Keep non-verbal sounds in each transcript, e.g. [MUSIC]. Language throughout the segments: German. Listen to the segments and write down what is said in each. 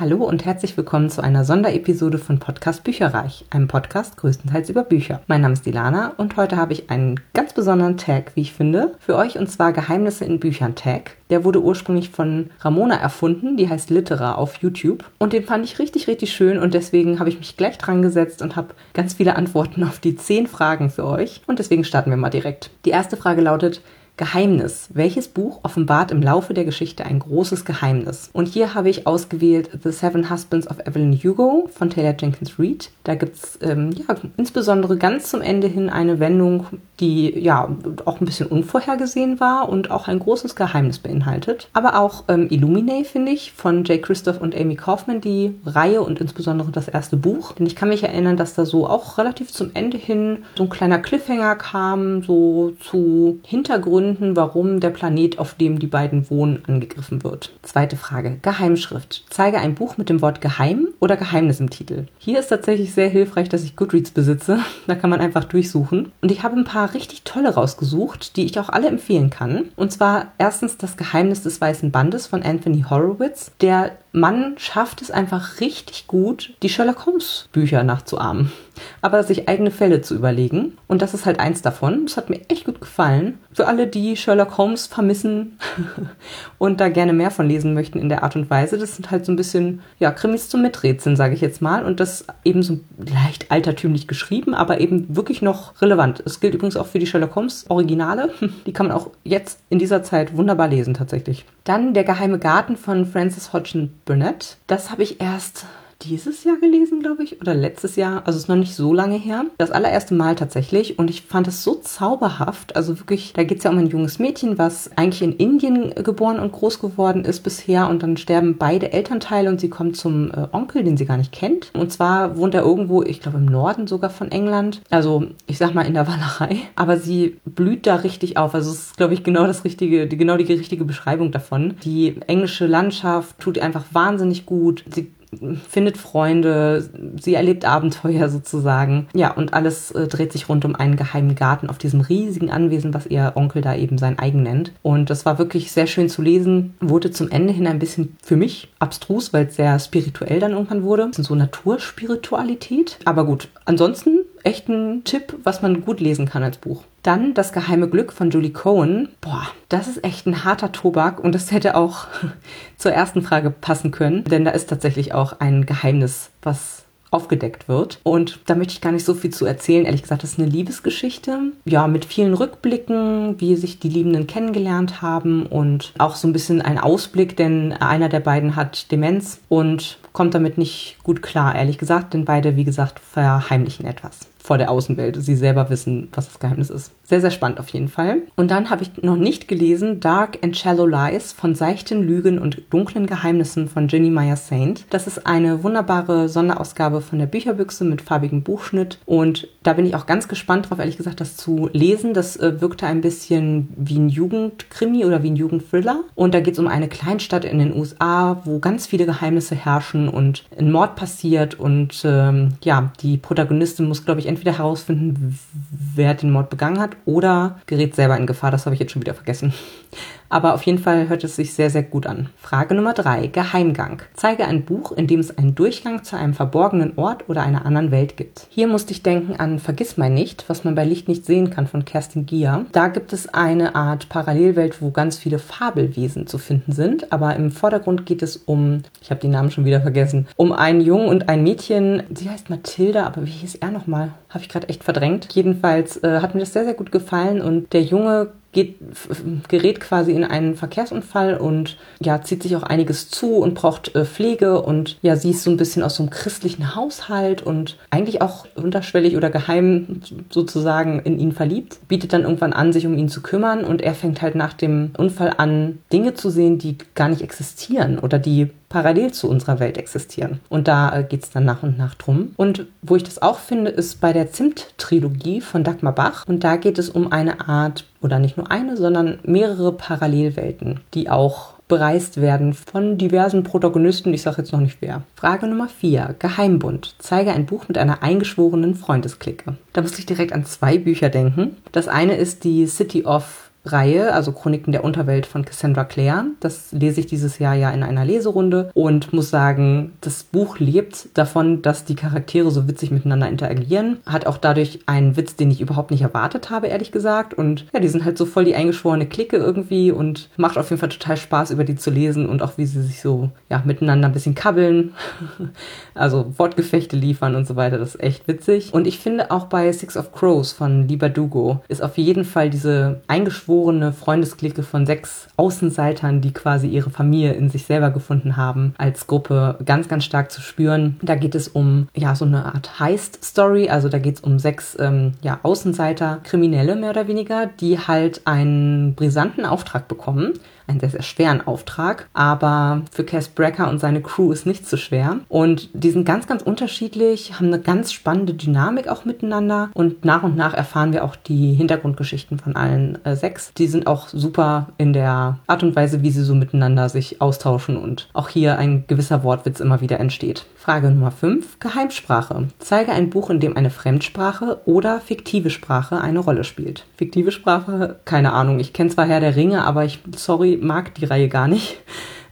Hallo und herzlich willkommen zu einer Sonderepisode von Podcast Bücherreich, einem Podcast größtenteils über Bücher. Mein Name ist Dilana und heute habe ich einen ganz besonderen Tag, wie ich finde, für euch und zwar Geheimnisse in Büchern Tag. Der wurde ursprünglich von Ramona erfunden, die heißt Litera auf YouTube und den fand ich richtig, richtig schön und deswegen habe ich mich gleich dran gesetzt und habe ganz viele Antworten auf die zehn Fragen für euch und deswegen starten wir mal direkt. Die erste Frage lautet, Geheimnis. Welches Buch offenbart im Laufe der Geschichte ein großes Geheimnis? Und hier habe ich ausgewählt The Seven Husbands of Evelyn Hugo von Taylor Jenkins Reid. Da gibt es ähm, ja, insbesondere ganz zum Ende hin eine Wendung, die ja auch ein bisschen unvorhergesehen war und auch ein großes Geheimnis beinhaltet. Aber auch ähm, Illuminae, finde ich, von Jay Christoph und Amy Kaufman, die Reihe und insbesondere das erste Buch. Denn ich kann mich erinnern, dass da so auch relativ zum Ende hin so ein kleiner Cliffhanger kam, so zu Hintergründen Gründen, warum der Planet, auf dem die beiden wohnen, angegriffen wird. Zweite Frage. Geheimschrift. Zeige ein Buch mit dem Wort Geheim oder Geheimnis im Titel. Hier ist tatsächlich sehr hilfreich, dass ich Goodreads besitze. [LAUGHS] Da kann man einfach durchsuchen. Und ich habe ein paar richtig tolle rausgesucht, die ich auch alle empfehlen kann. Und zwar erstens das Geheimnis des Weißen Bandes von Anthony Horowitz. Der Mann schafft es einfach richtig gut, die Sherlock Holmes Bücher nachzuahmen aber sich eigene Fälle zu überlegen. Und das ist halt eins davon. Das hat mir echt gut gefallen. Für alle, die Sherlock Holmes vermissen [LAUGHS] und da gerne mehr von lesen möchten in der Art und Weise, das sind halt so ein bisschen, ja, Krimis zum Miträtseln, sage ich jetzt mal. Und das eben so leicht altertümlich geschrieben, aber eben wirklich noch relevant. Es gilt übrigens auch für die Sherlock Holmes Originale. [LAUGHS] Die kann man auch jetzt in dieser Zeit wunderbar lesen, tatsächlich. Dann Der geheime Garten von Francis Hodgson Burnett. Das habe ich erst dieses Jahr gelesen, glaube ich, oder letztes Jahr. Also ist noch nicht so lange her. Das allererste Mal tatsächlich. Und ich fand es so zauberhaft. Also wirklich, da geht es ja um ein junges Mädchen, was eigentlich in Indien geboren und groß geworden ist bisher. Und dann sterben beide Elternteile und sie kommt zum äh, Onkel, den sie gar nicht kennt. Und zwar wohnt er irgendwo, ich glaube im Norden sogar von England. Also ich sag mal in der Wallerei. Aber sie blüht da richtig auf. Also es ist, glaube ich, genau das richtige, genau die richtige Beschreibung davon. Die englische Landschaft tut ihr einfach wahnsinnig gut. Sie findet Freunde, sie erlebt Abenteuer sozusagen. Ja, und alles äh, dreht sich rund um einen geheimen Garten auf diesem riesigen Anwesen, was ihr Onkel da eben sein eigen nennt. Und das war wirklich sehr schön zu lesen, wurde zum Ende hin ein bisschen für mich abstrus, weil es sehr spirituell dann irgendwann wurde. So Naturspiritualität. Aber gut, ansonsten echt ein Tipp, was man gut lesen kann als Buch. Dann Das geheime Glück von Julie Cohen. Boah, das ist echt ein harter Tobak und das hätte auch [LAUGHS] zur ersten Frage passen können, denn da ist tatsächlich auch ein Geheimnis, was aufgedeckt wird. Und da möchte ich gar nicht so viel zu erzählen. Ehrlich gesagt, das ist eine Liebesgeschichte. Ja, mit vielen Rückblicken, wie sich die Liebenden kennengelernt haben und auch so ein bisschen ein Ausblick, denn einer der beiden hat Demenz und kommt damit nicht gut klar, ehrlich gesagt, denn beide, wie gesagt, verheimlichen etwas vor der Außenwelt. Sie selber wissen, was das Geheimnis ist. Sehr, sehr spannend auf jeden Fall. Und dann habe ich noch nicht gelesen Dark and Shallow Lies von seichten Lügen und dunklen Geheimnissen von Ginny Meyer Saint. Das ist eine wunderbare Sonderausgabe von der Bücherbüchse mit farbigem Buchschnitt. Und da bin ich auch ganz gespannt drauf, ehrlich gesagt, das zu lesen. Das äh, wirkte ein bisschen wie ein Jugendkrimi oder wie ein Jugendthriller. Und da geht es um eine Kleinstadt in den USA, wo ganz viele Geheimnisse herrschen und ein Mord passiert. Und ähm, ja, die Protagonistin muss, glaube ich, entweder herausfinden, wer den Mord begangen hat oder gerät selber in Gefahr. Das habe ich jetzt schon wieder vergessen. Aber auf jeden Fall hört es sich sehr, sehr gut an. Frage Nummer drei: Geheimgang. Zeige ein Buch, in dem es einen Durchgang zu einem verborgenen Ort oder einer anderen Welt gibt. Hier musste ich denken an Vergiss mein nicht, was man bei Licht nicht sehen kann von Kerstin Gier. Da gibt es eine Art Parallelwelt, wo ganz viele Fabelwesen zu finden sind. Aber im Vordergrund geht es um, ich habe die Namen schon wieder vergessen, um einen Jungen und ein Mädchen. Sie heißt Mathilda, aber wie hieß er nochmal? Habe ich gerade echt verdrängt. Jedenfalls äh, hat mir das sehr, sehr gut gefallen und der Junge geht, gerät quasi in einen Verkehrsunfall und ja, zieht sich auch einiges zu und braucht äh, Pflege und ja, sie ist so ein bisschen aus so einem christlichen Haushalt und eigentlich auch unterschwellig oder geheim sozusagen in ihn verliebt, bietet dann irgendwann an, sich um ihn zu kümmern und er fängt halt nach dem Unfall an, Dinge zu sehen, die gar nicht existieren oder die parallel zu unserer Welt existieren. Und da äh, geht es dann nach und nach drum. Und wo ich das auch finde, ist bei der Zimt-Trilogie von Dagmar Bach. Und da geht es um eine Art, oder nicht nur eine, sondern mehrere Parallelwelten, die auch bereist werden von diversen Protagonisten. Ich sage jetzt noch nicht wer. Frage Nummer 4. Geheimbund. Zeige ein Buch mit einer eingeschworenen Freundesklicke. Da musste ich direkt an zwei Bücher denken. Das eine ist die City of Reihe, also Chroniken der Unterwelt von Cassandra Clare. Das lese ich dieses Jahr ja in einer Leserunde und muss sagen, das Buch lebt davon, dass die Charaktere so witzig miteinander interagieren. Hat auch dadurch einen Witz, den ich überhaupt nicht erwartet habe, ehrlich gesagt. Und ja, die sind halt so voll die eingeschworene Clique irgendwie und macht auf jeden Fall total Spaß, über die zu lesen und auch wie sie sich so ja, miteinander ein bisschen kabbeln. [LAUGHS] also Wortgefechte liefern und so weiter. Das ist echt witzig. Und ich finde auch bei Six of Crows von Lieber Dugo ist auf jeden Fall diese eingeschworene Freundesklicke von sechs Außenseitern, die quasi ihre Familie in sich selber gefunden haben, als Gruppe ganz, ganz stark zu spüren. Da geht es um ja so eine Art Heist-Story. Also da geht es um sechs ähm, ja, Außenseiter, Kriminelle mehr oder weniger, die halt einen brisanten Auftrag bekommen einen sehr, sehr schweren Auftrag. Aber für Cass Brecker und seine Crew ist nicht so schwer. Und die sind ganz, ganz unterschiedlich, haben eine ganz spannende Dynamik auch miteinander. Und nach und nach erfahren wir auch die Hintergrundgeschichten von allen äh, sechs. Die sind auch super in der Art und Weise, wie sie so miteinander sich austauschen und auch hier ein gewisser Wortwitz immer wieder entsteht. Frage Nummer 5. Geheimsprache. Zeige ein Buch, in dem eine Fremdsprache oder fiktive Sprache eine Rolle spielt. Fiktive Sprache? Keine Ahnung. Ich kenne zwar Herr der Ringe, aber ich, sorry, mag die Reihe gar nicht.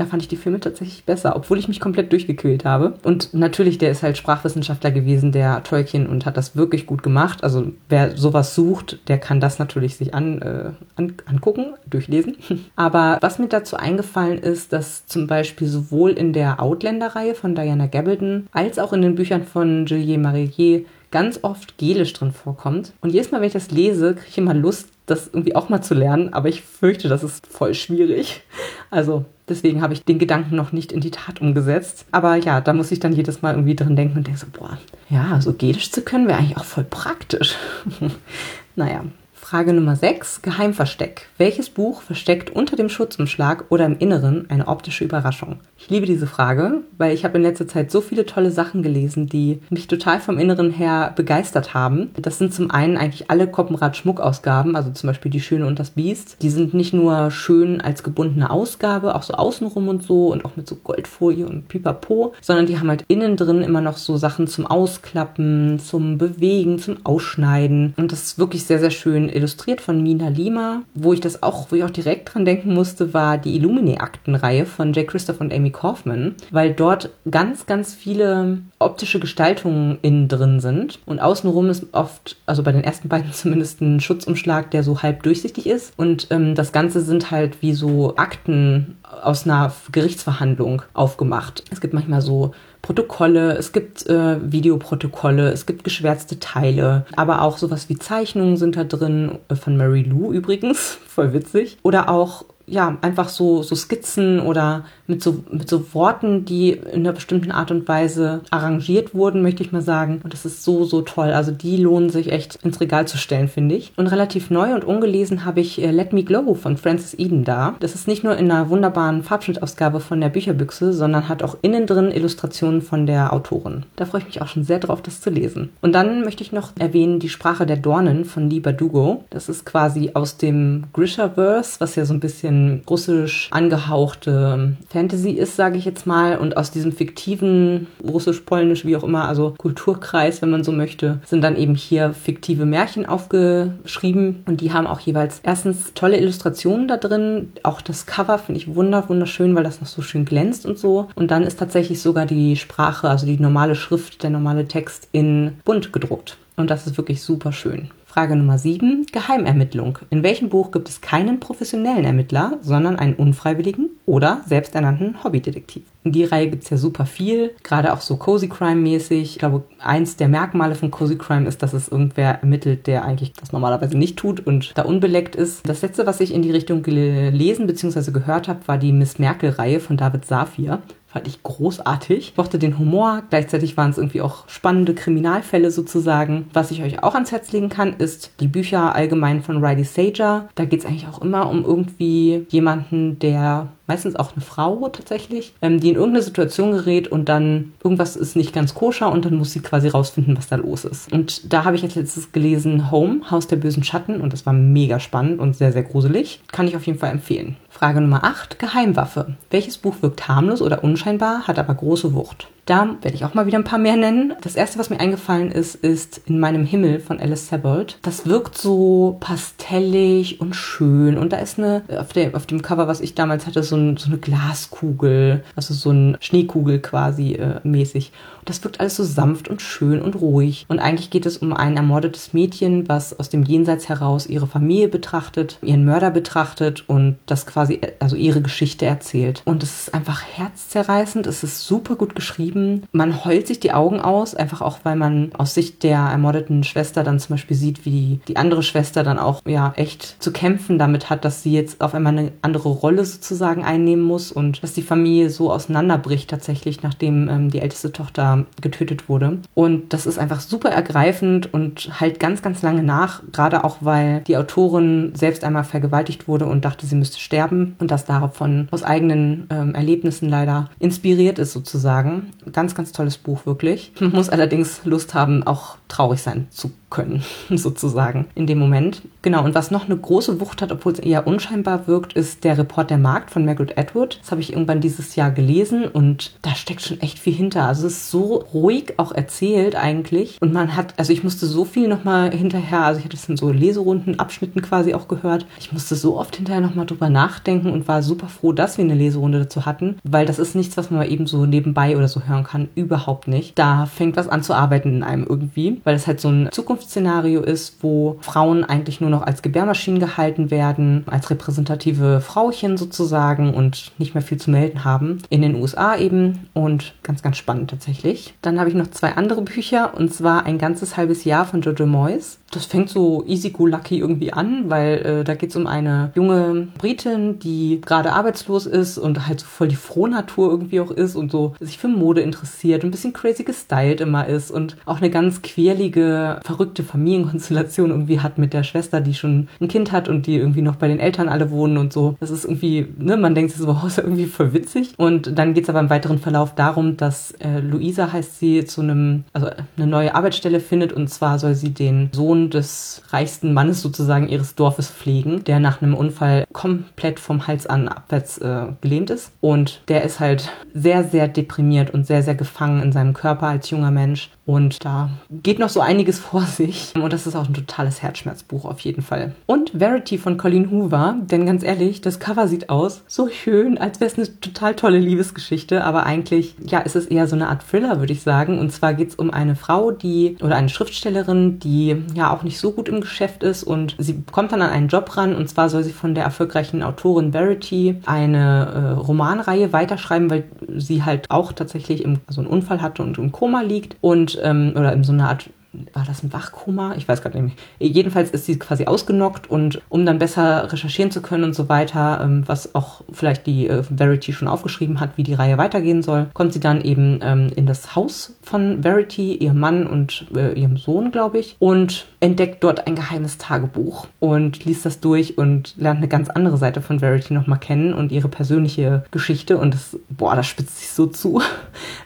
Da fand ich die Filme tatsächlich besser, obwohl ich mich komplett durchgequält habe. Und natürlich, der ist halt Sprachwissenschaftler gewesen, der Tolkien, und hat das wirklich gut gemacht. Also wer sowas sucht, der kann das natürlich sich an, äh, an, angucken, durchlesen. [LAUGHS] Aber was mir dazu eingefallen ist, dass zum Beispiel sowohl in der Outlander-Reihe von Diana Gabaldon als auch in den Büchern von Juliet Marillier ganz oft Gelisch drin vorkommt. Und jedes Mal, wenn ich das lese, kriege ich immer Lust, das irgendwie auch mal zu lernen, aber ich fürchte, das ist voll schwierig. Also deswegen habe ich den Gedanken noch nicht in die Tat umgesetzt. Aber ja, da muss ich dann jedes Mal irgendwie drin denken und denke so, boah, ja, so Gedisch zu können wäre eigentlich auch voll praktisch. [LAUGHS] naja, Frage Nummer 6. Geheimversteck. Welches Buch versteckt unter dem Schutzumschlag oder im Inneren eine optische Überraschung? Ich liebe diese Frage, weil ich habe in letzter Zeit so viele tolle Sachen gelesen, die mich total vom Inneren her begeistert haben. Das sind zum einen eigentlich alle Koppenrad Schmuckausgaben, also zum Beispiel Die Schöne und das Biest. Die sind nicht nur schön als gebundene Ausgabe, auch so außenrum und so und auch mit so Goldfolie und Pipapo, sondern die haben halt innen drin immer noch so Sachen zum Ausklappen, zum Bewegen, zum Ausschneiden. Und das ist wirklich sehr, sehr schön illustriert von Mina Lima. Wo ich das auch, wo ich auch direkt dran denken musste, war die Illumine-Aktenreihe von Jay Christoph und Amy Kaufman, weil dort ganz, ganz viele optische Gestaltungen innen drin sind. Und außenrum ist oft, also bei den ersten beiden [LAUGHS] zumindest, ein Schutzumschlag, der so halb durchsichtig ist. Und ähm, das Ganze sind halt wie so Akten aus einer Gerichtsverhandlung aufgemacht. Es gibt manchmal so Protokolle, es gibt äh, Videoprotokolle, es gibt geschwärzte Teile, aber auch sowas wie Zeichnungen sind da drin, äh, von Mary Lou übrigens, [LAUGHS] voll witzig. Oder auch ja, einfach so, so Skizzen oder mit so, mit so Worten, die in einer bestimmten Art und Weise arrangiert wurden, möchte ich mal sagen. Und das ist so, so toll. Also die lohnen sich echt ins Regal zu stellen, finde ich. Und relativ neu und ungelesen habe ich äh, Let Me Glow von Francis Eden da. Das ist nicht nur in einer wunderbaren Farbschnittausgabe von der Bücherbüchse, sondern hat auch innen drin Illustrationen von der Autorin. Da freue ich mich auch schon sehr drauf, das zu lesen. Und dann möchte ich noch erwähnen die Sprache der Dornen von Lee Bardugo. Das ist quasi aus dem Grishaverse, was ja so ein bisschen russisch angehauchte Fantasy ist, sage ich jetzt mal. Und aus diesem fiktiven russisch-polnisch, wie auch immer, also Kulturkreis, wenn man so möchte, sind dann eben hier fiktive Märchen aufgeschrieben. Und die haben auch jeweils erstens tolle Illustrationen da drin. Auch das Cover finde ich wunder, wunderschön, weil das noch so schön glänzt und so. Und dann ist tatsächlich sogar die Sprache, also die normale Schrift, der normale Text in bunt gedruckt. Und das ist wirklich super schön. Frage Nummer 7. Geheimermittlung. In welchem Buch gibt es keinen professionellen Ermittler, sondern einen unfreiwilligen oder selbsternannten Hobbydetektiv? In die Reihe gibt es ja super viel, gerade auch so Cozy Crime-mäßig. Ich glaube, eins der Merkmale von Cozy Crime ist, dass es irgendwer ermittelt, der eigentlich das normalerweise nicht tut und da unbeleckt ist. Das letzte, was ich in die Richtung gelesen bzw. gehört habe, war die Miss Merkel-Reihe von David Safir. Fand ich großartig. Ich mochte den Humor. Gleichzeitig waren es irgendwie auch spannende Kriminalfälle sozusagen. Was ich euch auch ans Herz legen kann, ist die Bücher allgemein von Riley Sager. Da geht es eigentlich auch immer um irgendwie jemanden, der meistens auch eine Frau tatsächlich, ähm, die in irgendeine Situation gerät und dann irgendwas ist nicht ganz koscher und dann muss sie quasi rausfinden, was da los ist. Und da habe ich jetzt letztes gelesen Home, Haus der bösen Schatten und das war mega spannend und sehr, sehr gruselig. Kann ich auf jeden Fall empfehlen. Frage Nummer 8, Geheimwaffe. Welches Buch wirkt harmlos oder unscheinbar, hat aber große Wucht? Da werde ich auch mal wieder ein paar mehr nennen. Das erste, was mir eingefallen ist, ist In meinem Himmel von Alice Sebold. Das wirkt so pastellig und schön. Und da ist eine, auf, der, auf dem Cover, was ich damals hatte, so, ein, so eine Glaskugel, also so ein Schneekugel quasi äh, mäßig. Das wirkt alles so sanft und schön und ruhig. Und eigentlich geht es um ein ermordetes Mädchen, was aus dem Jenseits heraus ihre Familie betrachtet, ihren Mörder betrachtet und das quasi, also ihre Geschichte erzählt. Und es ist einfach herzzerreißend, es ist super gut geschrieben. Man heult sich die Augen aus, einfach auch, weil man aus Sicht der ermordeten Schwester dann zum Beispiel sieht, wie die, andere Schwester dann auch ja echt zu kämpfen damit hat, dass sie jetzt auf einmal eine andere Rolle sozusagen einnehmen muss und dass die Familie so auseinanderbricht tatsächlich, nachdem ähm, die älteste Tochter getötet wurde. Und das ist einfach super ergreifend und halt ganz, ganz lange nach, gerade auch weil die Autorin selbst einmal vergewaltigt wurde und dachte, sie müsste sterben und das davon aus eigenen ähm, Erlebnissen leider inspiriert ist sozusagen. Ganz, ganz tolles Buch wirklich. Man [LAUGHS] muss allerdings Lust haben, auch traurig sein zu können, [LAUGHS] sozusagen, in dem Moment. Genau, und was noch eine große Wucht hat, obwohl es eher unscheinbar wirkt, ist der Report der Markt von Margaret Atwood. Das habe ich irgendwann dieses Jahr gelesen und da steckt schon echt viel hinter. Also es ist so ruhig auch erzählt eigentlich und man hat, also ich musste so viel nochmal hinterher, also ich hatte es in so Leserunden, Abschnitten quasi auch gehört. Ich musste so oft hinterher nochmal drüber nachdenken und war super froh, dass wir eine Leserunde dazu hatten, weil das ist nichts, was man eben so nebenbei oder so hören kann. Überhaupt nicht. Da fängt was an zu arbeiten in einem irgendwie, weil es halt so ein Zukunftsszenario ist, wo Frauen eigentlich nur noch als Gebärmaschinen gehalten werden, als repräsentative Frauchen sozusagen und nicht mehr viel zu melden haben. In den USA eben und ganz, ganz spannend tatsächlich. Dann habe ich noch zwei andere Bücher und zwar ein ganzes halbes Jahr von Jojo Moyes das fängt so easy go lucky irgendwie an, weil äh, da geht es um eine junge Britin, die gerade arbeitslos ist und halt so voll die Frohnatur irgendwie auch ist und so sich für Mode interessiert und ein bisschen crazy gestylt immer ist und auch eine ganz quirlige, verrückte Familienkonstellation irgendwie hat mit der Schwester, die schon ein Kind hat und die irgendwie noch bei den Eltern alle wohnen und so. Das ist irgendwie, ne, man denkt sich so, [LAUGHS] wow, ist ja irgendwie voll witzig. Und dann geht es aber im weiteren Verlauf darum, dass äh, Luisa heißt sie zu einem, also eine neue Arbeitsstelle findet und zwar soll sie den Sohn Des reichsten Mannes sozusagen ihres Dorfes pflegen, der nach einem Unfall komplett vom Hals an abwärts äh, gelähmt ist. Und der ist halt sehr, sehr deprimiert und sehr, sehr gefangen in seinem Körper als junger Mensch und da geht noch so einiges [LAUGHS] vor sich. Und das ist auch ein totales Herzschmerzbuch auf jeden Fall. Und Verity von Colleen Hoover, denn ganz ehrlich, das Cover sieht aus so schön, als wäre es eine total tolle Liebesgeschichte. Aber eigentlich, ja, ist es eher so eine Art Thriller, würde ich sagen. Und zwar geht es um eine Frau, die, oder eine Schriftstellerin, die ja auch nicht so gut im Geschäft ist. Und sie kommt dann an einen Job ran. Und zwar soll sie von der erfolgreichen Autorin Verity eine äh, Romanreihe weiterschreiben, weil sie halt auch tatsächlich im, also einen Unfall hatte und im Koma liegt. Und ähm, oder in so einer Art war das ein Wachkoma? Ich weiß gerade nicht. Jedenfalls ist sie quasi ausgenockt und um dann besser recherchieren zu können und so weiter, ähm, was auch vielleicht die äh, Verity schon aufgeschrieben hat, wie die Reihe weitergehen soll, kommt sie dann eben ähm, in das Haus von Verity, ihrem Mann und äh, ihrem Sohn, glaube ich, und entdeckt dort ein geheimes Tagebuch und liest das durch und lernt eine ganz andere Seite von Verity nochmal kennen und ihre persönliche Geschichte und das, boah, das spitzt sich so zu. [LAUGHS]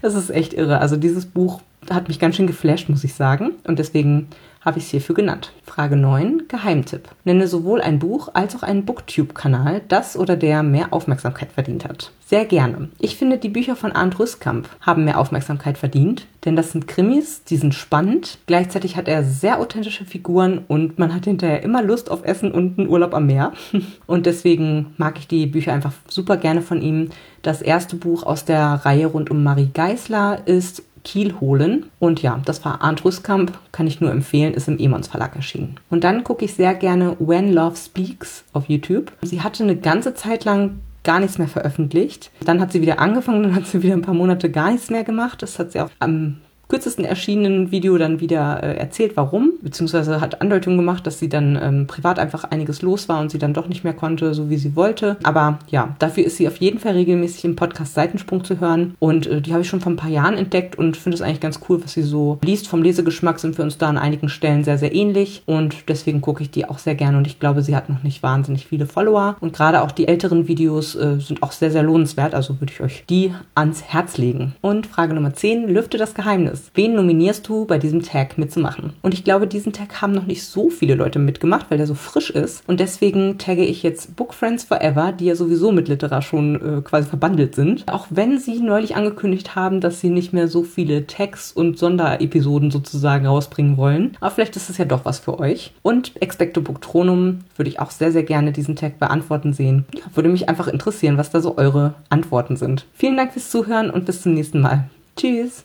Das ist echt irre. Also dieses Buch hat mich ganz schön geflasht, muss ich sagen. Und deswegen habe ich es hierfür genannt. Frage 9, Geheimtipp. Nenne sowohl ein Buch als auch einen Booktube-Kanal, das oder der mehr Aufmerksamkeit verdient hat. Sehr gerne. Ich finde, die Bücher von Arndt Rüstkamp haben mehr Aufmerksamkeit verdient, denn das sind Krimis, die sind spannend. Gleichzeitig hat er sehr authentische Figuren und man hat hinterher immer Lust auf Essen und einen Urlaub am Meer. [LAUGHS] Und deswegen mag ich die Bücher einfach super gerne von ihm. Das erste Buch aus der Reihe rund um Marie Geisler ist Kiel holen. Und ja, das war Arndt kann ich nur empfehlen, ist im Emons Verlag erschienen. Und dann gucke ich sehr gerne When Love Speaks auf YouTube. Sie hatte eine ganze Zeit lang gar nichts mehr veröffentlicht. Dann hat sie wieder angefangen, dann hat sie wieder ein paar Monate gar nichts mehr gemacht. Das hat sie auch am kürzesten erschienenen Video dann wieder äh, erzählt, warum, beziehungsweise hat Andeutungen gemacht, dass sie dann ähm, privat einfach einiges los war und sie dann doch nicht mehr konnte, so wie sie wollte. Aber ja, dafür ist sie auf jeden Fall regelmäßig im Podcast Seitensprung zu hören und äh, die habe ich schon vor ein paar Jahren entdeckt und finde es eigentlich ganz cool, was sie so liest. Vom Lesegeschmack sind wir uns da an einigen Stellen sehr, sehr ähnlich und deswegen gucke ich die auch sehr gerne und ich glaube, sie hat noch nicht wahnsinnig viele Follower und gerade auch die älteren Videos äh, sind auch sehr, sehr lohnenswert, also würde ich euch die ans Herz legen. Und Frage Nummer 10, lüfte das Geheimnis. Findest. Wen nominierst du, bei diesem Tag mitzumachen? Und ich glaube, diesen Tag haben noch nicht so viele Leute mitgemacht, weil der so frisch ist. Und deswegen tagge ich jetzt Book Friends Forever, die ja sowieso mit Literar schon äh, quasi verbandelt sind. Auch wenn sie neulich angekündigt haben, dass sie nicht mehr so viele Tags und Sonderepisoden sozusagen rausbringen wollen. Aber vielleicht ist es ja doch was für euch. Und Expecto Booktronum würde ich auch sehr, sehr gerne diesen Tag beantworten sehen. Ja, würde mich einfach interessieren, was da so eure Antworten sind. Vielen Dank fürs Zuhören und bis zum nächsten Mal. Tschüss!